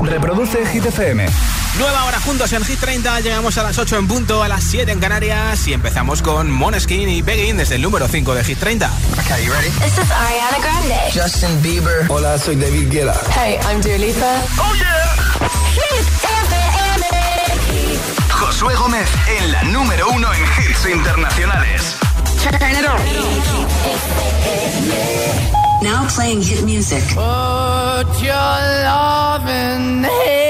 Reproduce Hit FM. Nueva hora juntos en Hit 30. Llegamos a las 8 en punto, a las 7 en Canarias. Y empezamos con Moneskin y Begging desde el número 5 de Hit 30. Okay, you ready? This is Ariana Grande. Justin Bieber. Hola, soy David Guetta. Hey, I'm Dua Lipa. ¡Oh, yeah! Hit FM. Josué Gómez en la número 1 en hits internacionales. Turn it on. Now playing hit music. Put your loving hand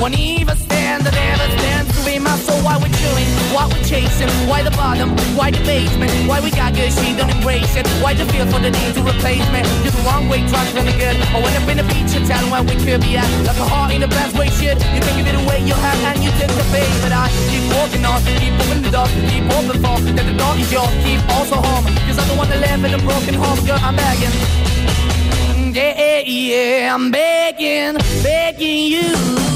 Won't even stand, I never stand to be my soul. Why we chewing, why we chasing, why the bottom, why the basement, why we got good, she don't embrace it. Why the feel for the need to replace me? You're the wrong way, trying to good. I went up in the feature town where we could be at. Like a heart in the best way, shit. You can give it away, you have, and you take the bait. But I keep walking on, keep moving the door, keep open for that the door is yours, keep also home. Cause I'm the one that live in a broken home, girl, I'm begging. Yeah, Yeah, yeah, I'm begging, begging you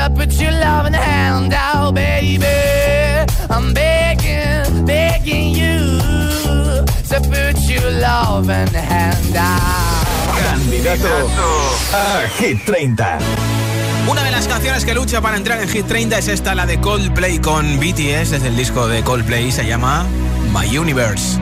to put your loving hand out, baby. I'm begging, begging you to put your loving hand out. Candidato a Hit 30. Una de las canciones que lucha para entrar en Hit 30 es esta, la de Coldplay con BTS, desde el disco de Coldplay, se llama My Universe.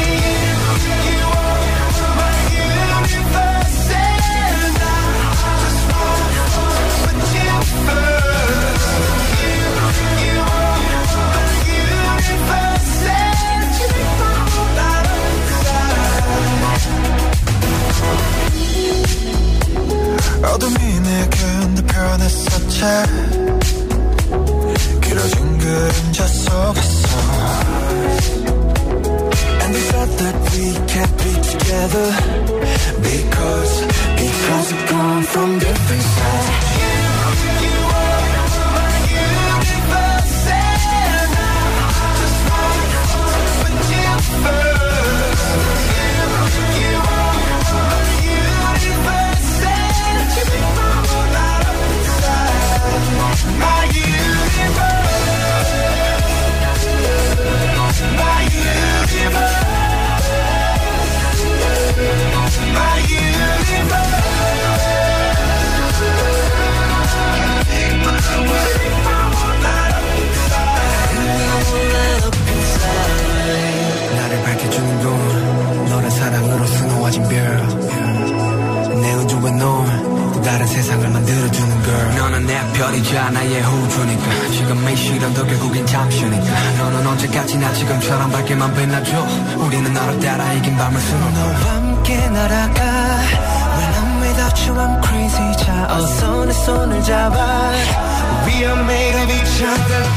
길어진 그림자 속에서 And they thought that we can't be together Because, because we've come from different sides You, you are 밤을 수놓 너와 함께 날아가 When I'm without you I'm crazy 자 어서 내 손을 잡아 We are made of each other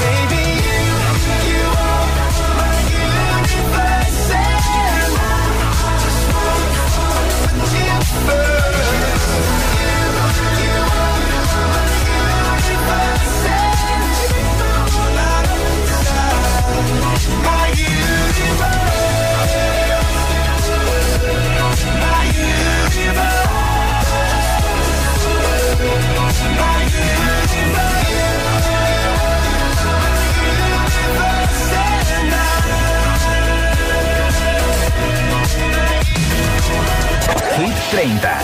30,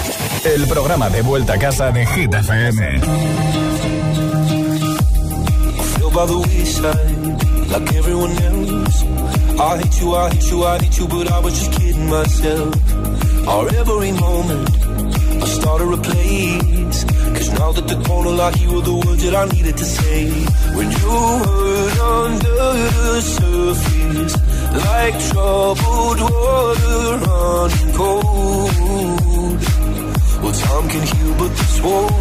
el programa de vuelta a casa de Hit FM. by the wayside like everyone else. I hate you, I hate you, I hate you, but I was just kidding myself. Our every moment, I started a place. Cause now that the corner lock, you were the words that I needed to say. When you hurt under the surface, like troubled water running cold. Nothing can heal but this won't.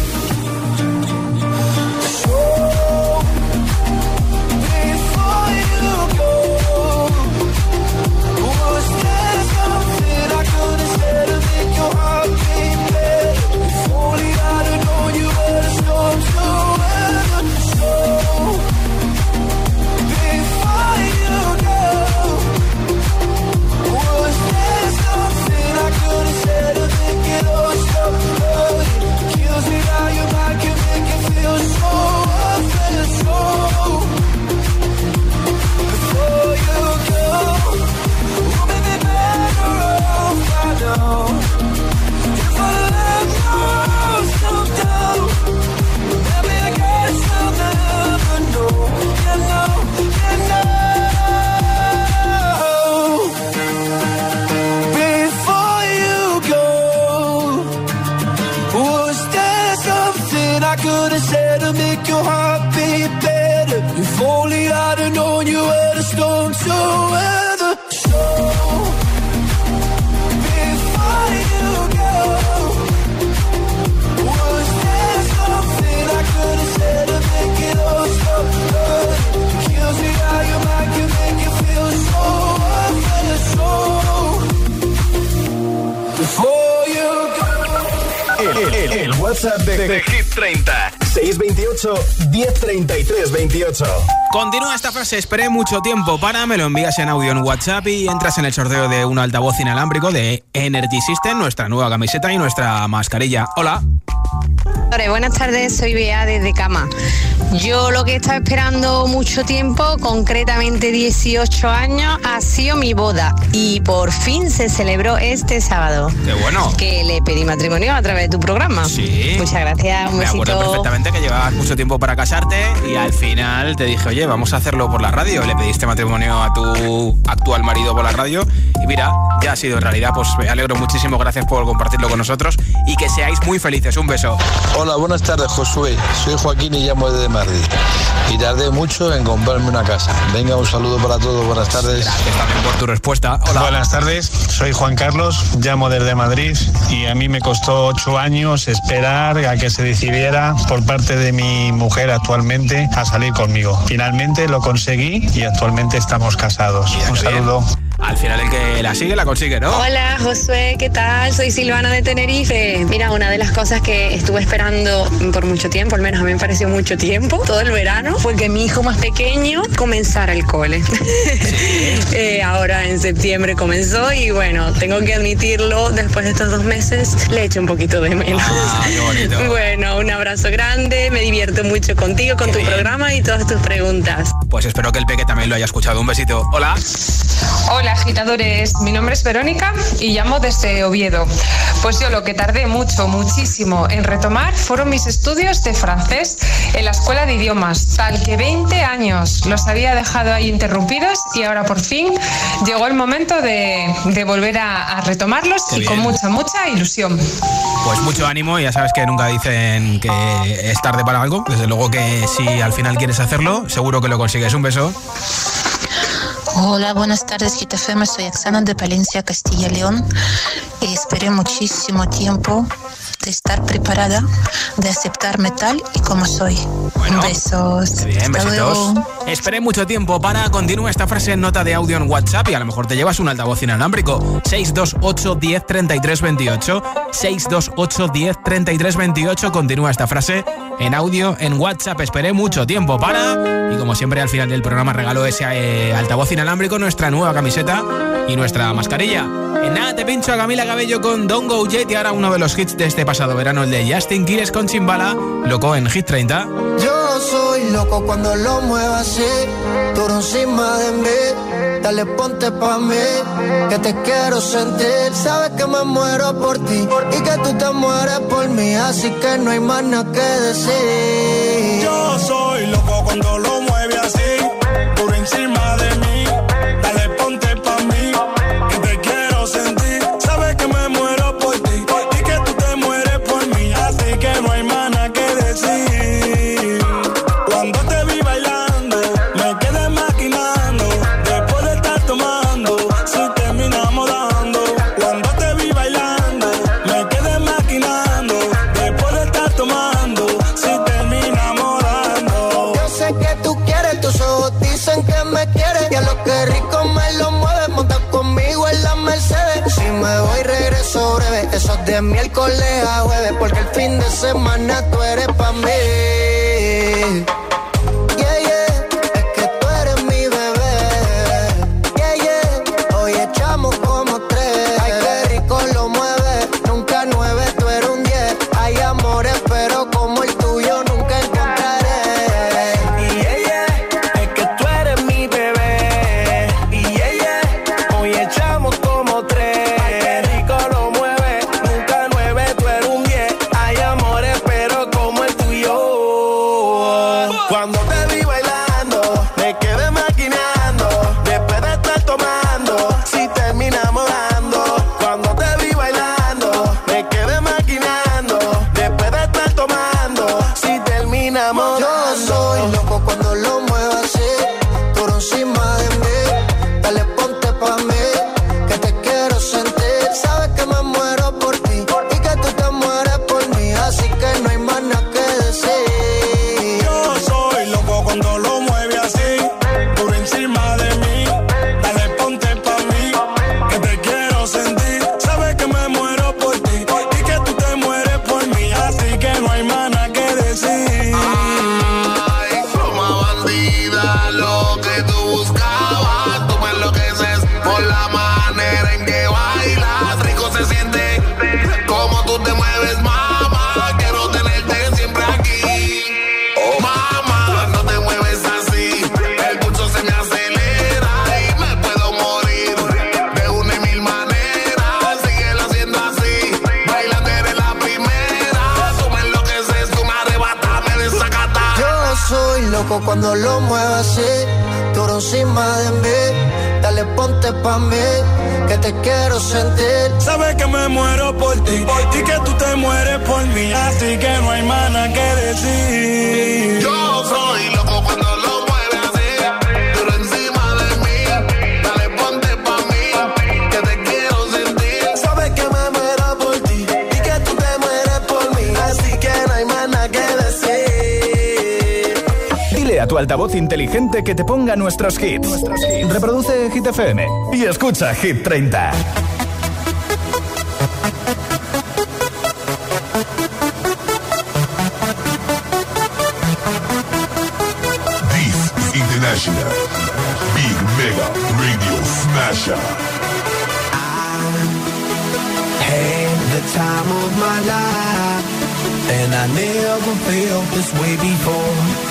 Continúa esta frase, esperé mucho tiempo para, me lo envías en audio en WhatsApp y entras en el sorteo de un altavoz inalámbrico de Energy System, nuestra nueva camiseta y nuestra mascarilla. Hola. Hola, buenas tardes, soy Bea desde Cama. Yo lo que he estado esperando mucho tiempo, concretamente 18 años, ha sido mi boda y por fin se celebró este sábado. Qué bueno. Que le pedí matrimonio a través de tu programa. Sí. Muchas gracias, un Me acuerdo perfectamente que llevabas mucho tiempo para casarte y al final te dije, oye, vamos a hacerlo por la radio. Le pediste matrimonio a tu actual marido por la radio y mira, ya ha sido en realidad. Pues me alegro muchísimo, gracias por compartirlo con nosotros y que seáis muy felices. Un beso. Hola, buenas tardes, Josué. Soy Joaquín y llamo desde Madrid. Y tardé mucho en comprarme una casa. Venga, un saludo para todos, buenas tardes. Gracias también por tu respuesta. Hola. Buenas tardes, soy Juan Carlos, llamo desde Madrid y a mí me costó ocho años esperar a que se decidiera por parte de mi mujer actualmente a salir conmigo. Finalmente lo conseguí y actualmente estamos casados. Mira Un saludo. Al final el que la sigue la consigue, ¿no? Hola Josué, ¿qué tal? Soy Silvana de Tenerife. Mira, una de las cosas que estuve esperando por mucho tiempo, al menos a mí me pareció mucho tiempo, todo el verano, fue que mi hijo más pequeño comenzara el cole. Eh, ahora en septiembre comenzó y bueno, tengo que admitirlo, después de estos dos meses le echo un poquito de menos. Ah, qué bonito. Bueno, un abrazo grande, me divierto mucho contigo, con Qué tu bien. programa y todas tus preguntas. Pues espero que el peque también lo haya escuchado. Un besito. Hola. Hola agitadores, mi nombre es Verónica y llamo desde Oviedo. Pues yo lo que tardé mucho, muchísimo en retomar fueron mis estudios de francés en la escuela de idiomas, tal que 20 años los había dejado ahí interrumpidos y ahora por fin llegó el momento de, de volver a, a retomarlos Qué y con bien. mucha, mucha ilusión. Pues mucho ánimo, ya sabes que nunca dicen que es tarde para algo. Desde luego que si al final quieres hacerlo, seguro que lo consigues. Un beso. Hola, buenas tardes, GTFM. Soy Axana de Palencia, Castilla y León. Esperé muchísimo tiempo de estar preparada, de aceptarme tal y como soy. Bueno, Besos. Bien, Hasta besitos. luego. Esperé mucho tiempo para continuar esta frase en nota de audio en WhatsApp y a lo mejor te llevas un altavoz inalámbrico. 628 10 33 28. 628 10 33 28. Continúa esta frase en audio en WhatsApp. Esperé mucho tiempo para. Y como siempre, al final del programa regalo ese eh, altavoz inalámbrico, nuestra nueva camiseta y nuestra mascarilla. En nada, te pincho a Camila Cabello con Don't Go Jet y ahora uno de los hits de este pasado verano, el de Justin Quiles con Chimbala, loco en Hit 30. Yo soy loco cuando lo muevo así, tú encima de mí. Dale, ponte pa' mí, que te quiero sentir. Sabes que me muero por ti y que tú te mueres por mí, así que no hay más nada que decir. Yo soy loco cuando lo mueve así, por encima de semana tú ponga nuestros hits. Reproduce Hit FM y escucha Hit 30. This is International Big Mega Radio Smasher. had the time of my life And I never felt this way before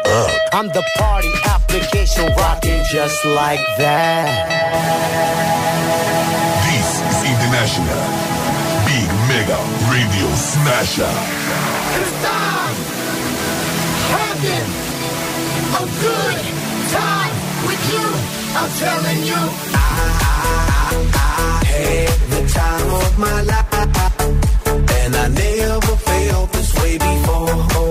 app. I'm the party application rocking just like that. This is International Big Mega Radio Smasher. It's time having a good time with you. I'm telling you. I had the time of my life And I never felt this way before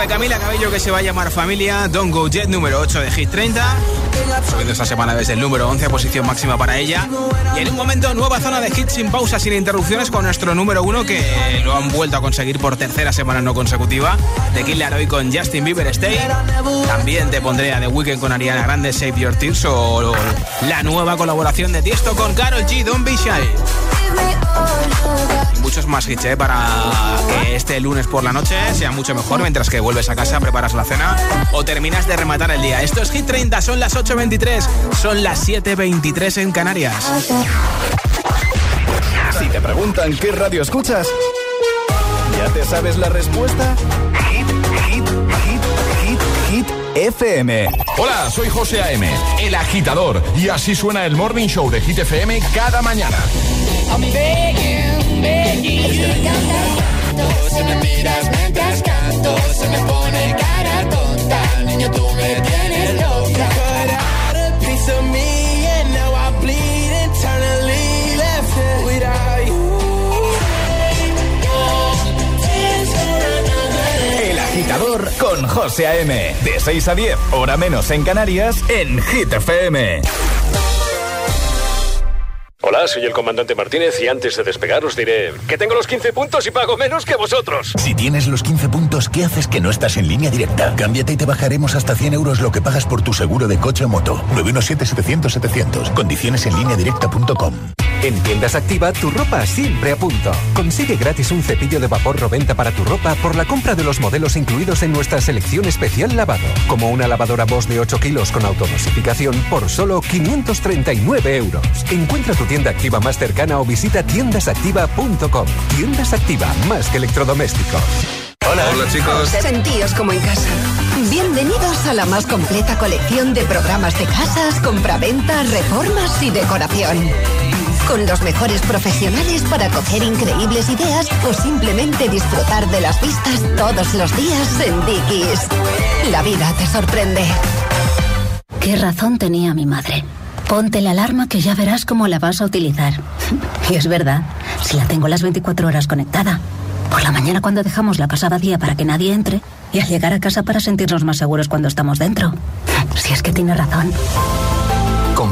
de Camila Cabello que se va a llamar Familia, Don't Go Jet, número 8 de Hit 30. Subiendo esta semana desde el número 11 posición máxima para ella. Y en un momento, nueva zona de hits sin pausa, sin interrupciones, con nuestro número 1 que lo han vuelto a conseguir por tercera semana no consecutiva. De Killer hoy con Justin Bieber Stay. También te pondré a The Weeknd con Ariana Grande, Save Your Tears. O la nueva colaboración de Tiesto con Carol G, Don't Be Shy muchos más hits ¿eh? para que este lunes por la noche sea mucho mejor mientras que vuelves a casa, preparas la cena o terminas de rematar el día. Esto es Hit 30, son las 8.23, son las 7.23 en Canarias. Si te preguntan qué radio escuchas, ¿ya te sabes la respuesta? Hit, hit, hit, hit, hit. FM. Hola, soy José A.M., el agitador, y así suena el Morning Show de Hit FM cada mañana. I'm begging, begging you. Si me miras mientras canto, se me pone cara tonta. Niño, tú me tienes loca. Cut out a piece of me, and now I bleed internally. Left it without you. El agitador con José A.M. De 6 a 10, hora menos en Canarias, en Hit FM. Hola, soy el comandante Martínez y antes de despegar os diré que tengo los 15 puntos y pago menos que vosotros. Si tienes los 15 puntos, ¿qué haces que no estás en línea directa? Cámbiate y te bajaremos hasta 100 euros lo que pagas por tu seguro de coche o moto. 917-700-700. Condiciones en línea directa.com. En Tiendas Activa, tu ropa siempre a punto. Consigue gratis un cepillo de vapor Roventa para tu ropa por la compra de los modelos incluidos en nuestra selección especial lavado, como una lavadora Bosch de 8 kilos con automasificación por solo 539 euros. Encuentra tu tienda activa más cercana o visita tiendasactiva.com. Tiendas Activa, más que electrodomésticos. Hola. Hola chicos. Sentíos como en casa. Bienvenidos a la más completa colección de programas de casas, compraventas, reformas y decoración. Con los mejores profesionales para coger increíbles ideas o simplemente disfrutar de las vistas todos los días en Dickies. La vida te sorprende. ¿Qué razón tenía mi madre? Ponte la alarma que ya verás cómo la vas a utilizar. Y es verdad, si la tengo las 24 horas conectada. Por la mañana cuando dejamos la casa vacía para que nadie entre y al llegar a casa para sentirnos más seguros cuando estamos dentro. Si es que tiene razón.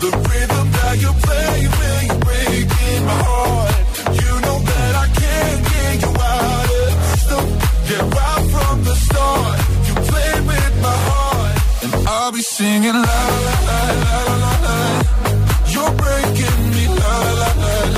the rhythm that you play you're breaking my heart. You know that I can't get you out of the from the start, you played with my heart, and I'll be singing la la la la la la. You're breaking me la la la la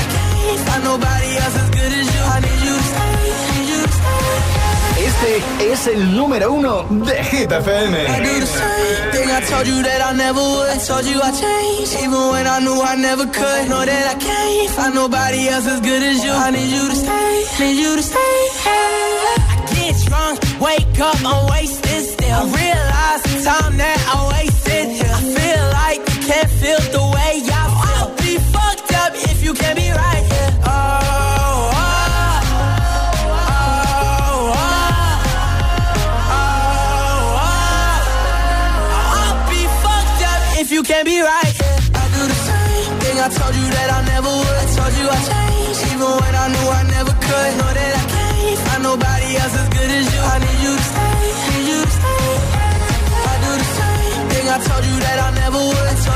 find nobody else as good as you. I need you to stay, need you to stay. Este es el número uno de Hit FM. I do the same thing I told you that I never would. Told you I changed, even when I knew I never could. Know that I can't find nobody else as good as you. I need you to stay, need you to stay. I get drunk, wake up, I'm wasted still. I realize the time that I wasted. I feel like you can't feel the way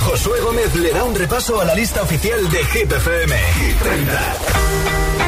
Josué Gómez le da un repaso a la lista oficial de Hit FM. Hit 30.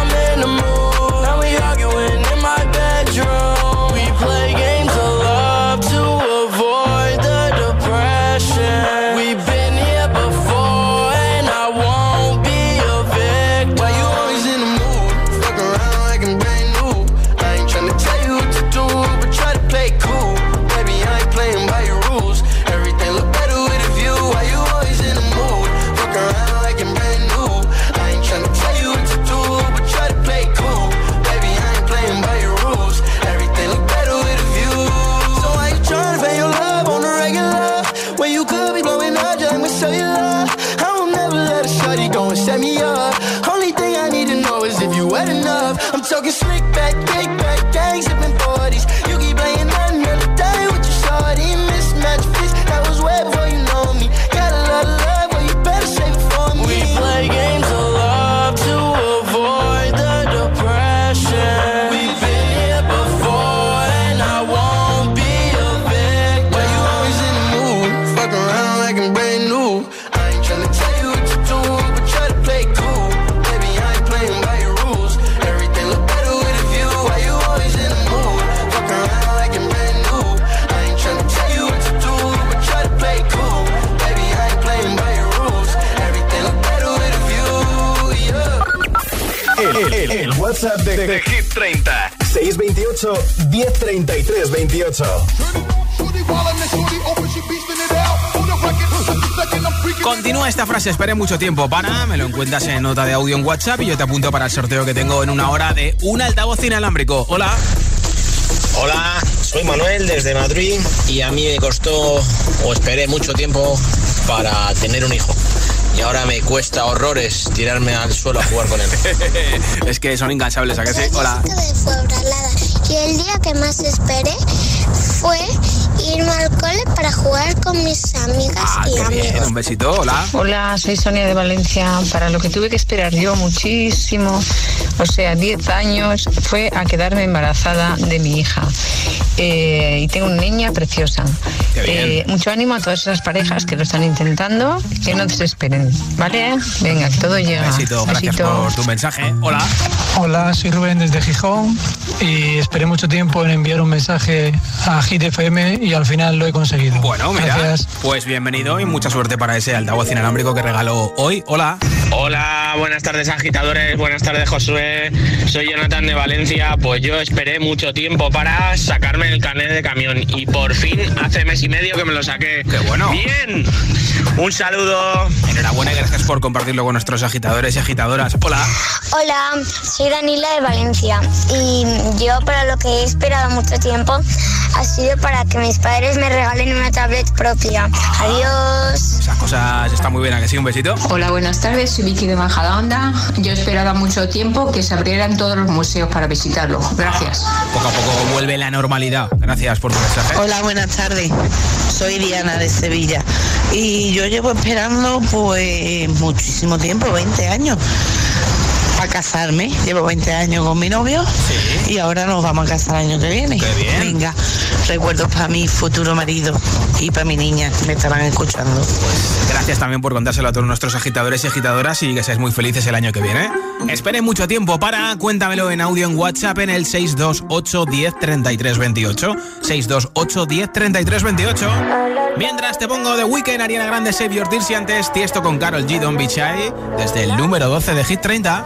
Frase, esperé mucho tiempo para, me lo encuentras en nota de audio en WhatsApp y yo te apunto para el sorteo que tengo en una hora de un altavoz inalámbrico. Hola. Hola, soy Manuel desde Madrid y a mí me costó o esperé mucho tiempo para tener un hijo. Y ahora me cuesta horrores tirarme al suelo a jugar con él. es que son incansables, ¿a que sí? Hola. Y el día que más esperé fue irme al cole para jugar con mis amigas Ah, y qué bien, un besito, hola. Hola, soy Sonia de Valencia. Para lo que tuve que esperar yo muchísimo, o sea, 10 años, fue a quedarme embarazada de mi hija. Eh, y tengo una niña preciosa. Qué bien. Eh, mucho ánimo a todas esas parejas que lo están intentando, que no desesperen, ¿vale? Venga, que todo llega. Besito, gracias Besito. por tu mensaje. Hola. Hola, soy Rubén desde Gijón y esperé mucho tiempo en enviar un mensaje a Hit FM y al final lo he conseguido. Bueno, mira, Gracias. pues bienvenido y mucha suerte para ese altavoz inalámbrico que regaló hoy. Hola. Hola, buenas tardes agitadores, buenas tardes Josué, soy Jonathan de Valencia, pues yo esperé mucho tiempo para sacarme el carnet de camión y por fin hace mes y medio que me lo saqué. ¡Qué bueno! Bien, un saludo. Enhorabuena y gracias por compartirlo con nuestros agitadores y agitadoras. Hola. Hola, soy Danila de Valencia y yo para lo que he esperado mucho tiempo ha sido para que mis padres me regalen una tablet propia. Adiós. Esas cosas están muy bien, ¿a que sí? Un besito. Hola, buenas tardes. Soy Vicky de Majadahonda. Yo esperaba mucho tiempo que se abrieran todos los museos para visitarlo. Gracias. Poco a poco vuelve la normalidad. Gracias por tu mensaje. Hola, buenas tardes. Soy Diana de Sevilla y yo llevo esperando pues muchísimo tiempo, 20 años, a casarme. Llevo 20 años con mi novio y ahora nos vamos a casar el año que viene. Venga, recuerdos para mi futuro marido y para mi niña que me estarán escuchando. Gracias también por contárselo a todos nuestros agitadores y agitadoras y que seáis muy felices el año que viene. Espere mucho tiempo para cuéntamelo en audio en WhatsApp en el 628 10 33 28. 628 10 33 28. Mientras te pongo de Weekend, Ariana Grande, Save Your Tears antes Tiesto con Carol G. Don Bichai desde el número 12 de Hit 30.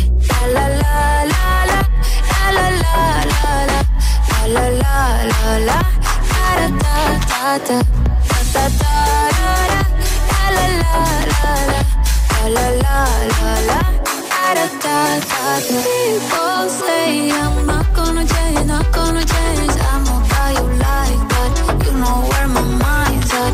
la la la la, la la la la, la la la la, da da da da da, da da da da, la la la la, la la la la, da da da da. People say I'm not gonna change, not gonna change. I'm okay how you like that. You know where my mind's at.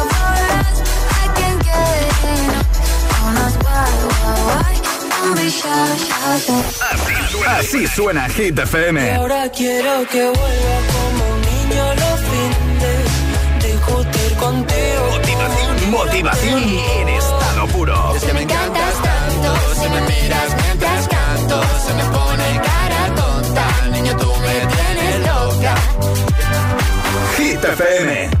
Así suena Hit FM. Y ahora quiero que vuelva como un niño los fines. Discutir contigo. Motivación, motivación en estado puro. Es que me encantas tanto. Si me miras mientras canto, se me pone cara tonta. Niño, tú me tienes loca. Hit FM. FM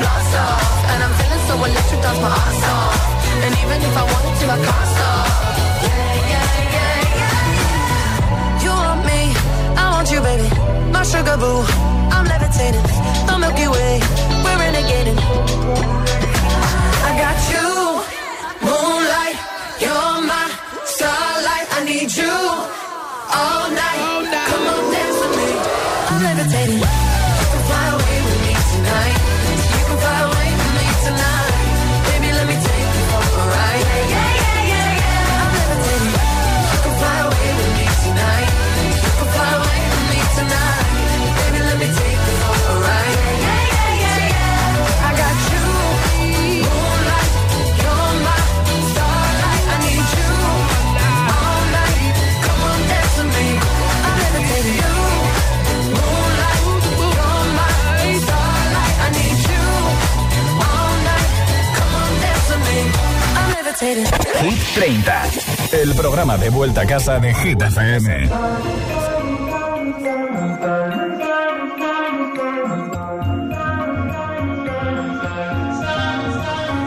blast off. And I'm feeling so electric, that's my ass off. And even if I wanted to, I can't stop. Yeah, yeah, yeah, yeah. You want me, I want you, baby. My sugar boo, I'm levitating. The Milky Way, we're renegading. I got you, moonlight You're my starlight, I need you. Oh. De vuelta a casa de Hit FM.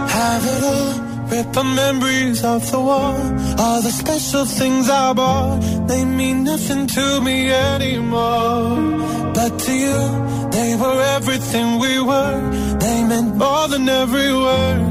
Have it all, rip the memories of the war. All the special things I bought, they mean nothing to me anymore. But to you, they were everything we were. They meant more than every word.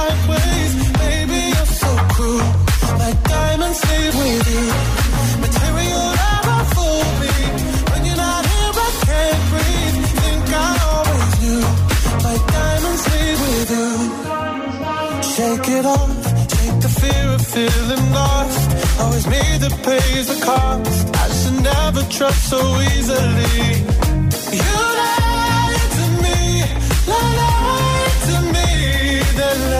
move in dark ways. Baby, you're so cruel my diamonds leave with you. Material never fooled me. When you're not here, I can't breathe. Think I always knew. My diamonds leave with you. Shake it off. Take the fear of feeling lost. Always me that pays the cost. I should never trust so easily. You lied to me, lied to me, then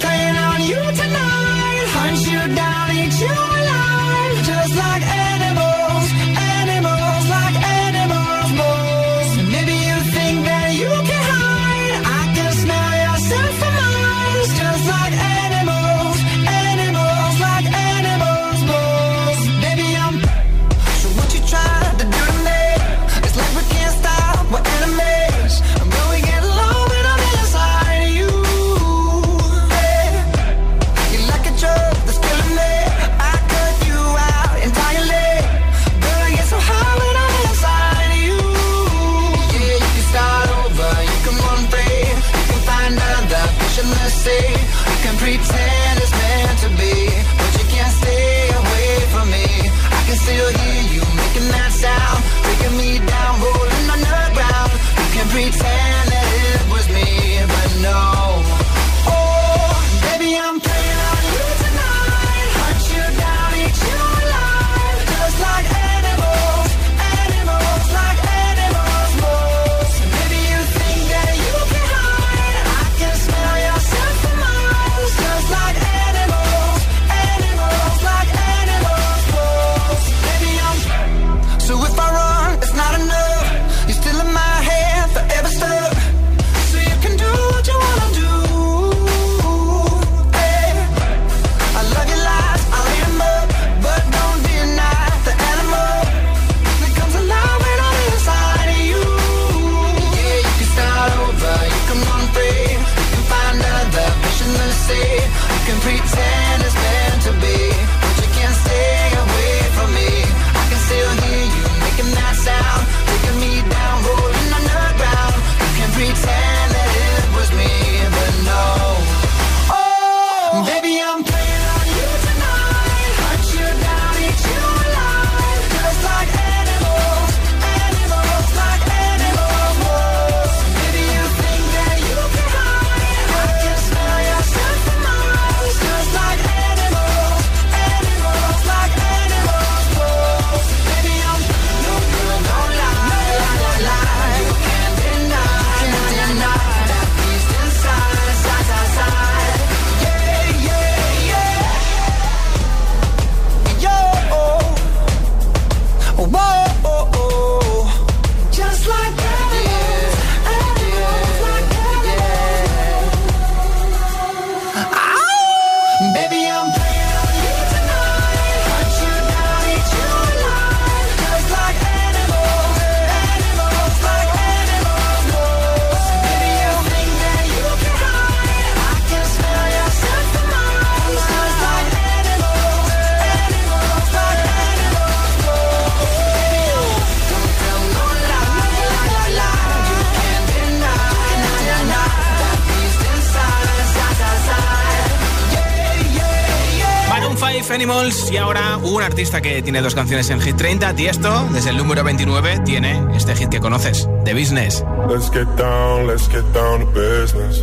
Y ahora un artista que tiene dos canciones en Hit 30, Tiesto, desde el número 29, tiene este hit que conoces, The Business. Let's get down, let's get down to business.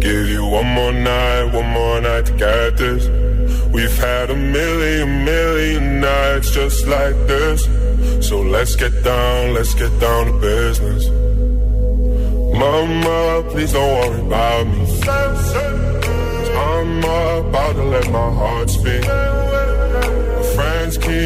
Give you one more night, one more night to get this. We've had a million, million nights just like this. So let's get down, let's get down to business. Mama, please don't worry about me. I'm about to let my heart speak.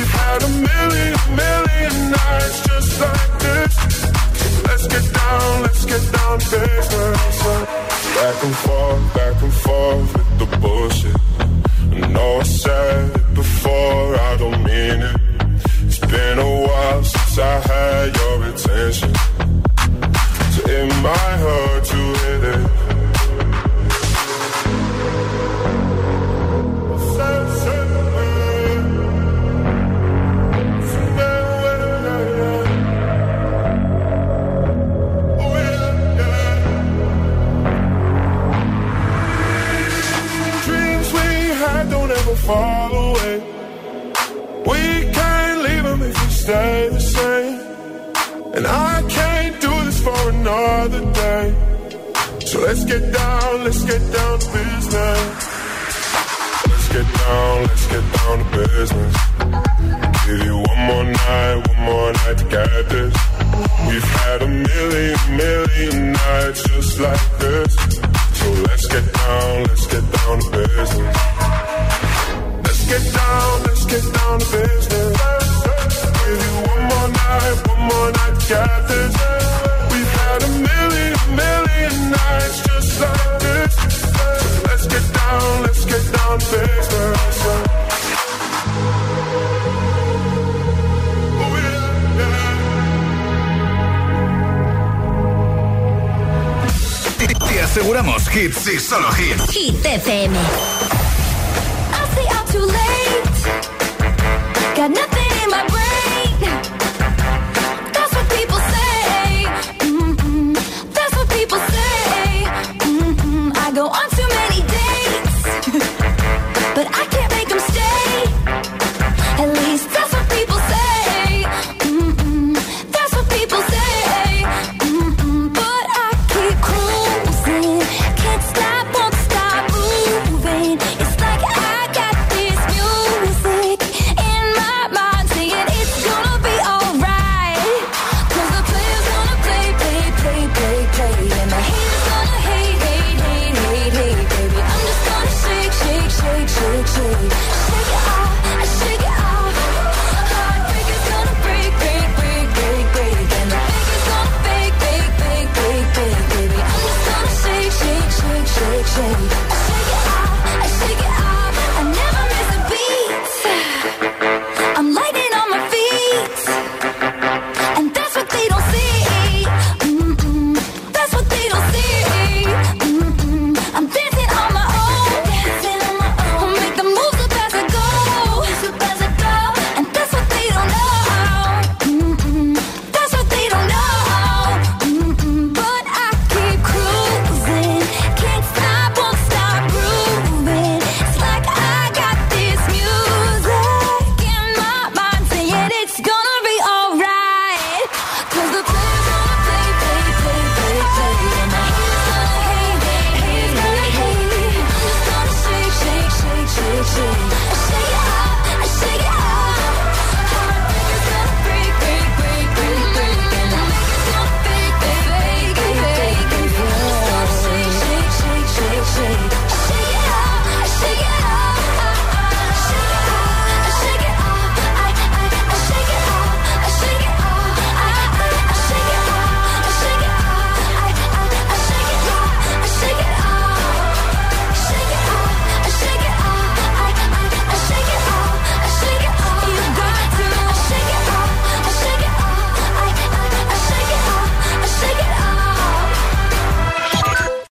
We've had a million, million nights just like this. Let's get down, let's get down. Back and forth, back and forth with the bullshit. I know I said it before, I don't mean it. It's been a while since I had your attention. So hurt to hit it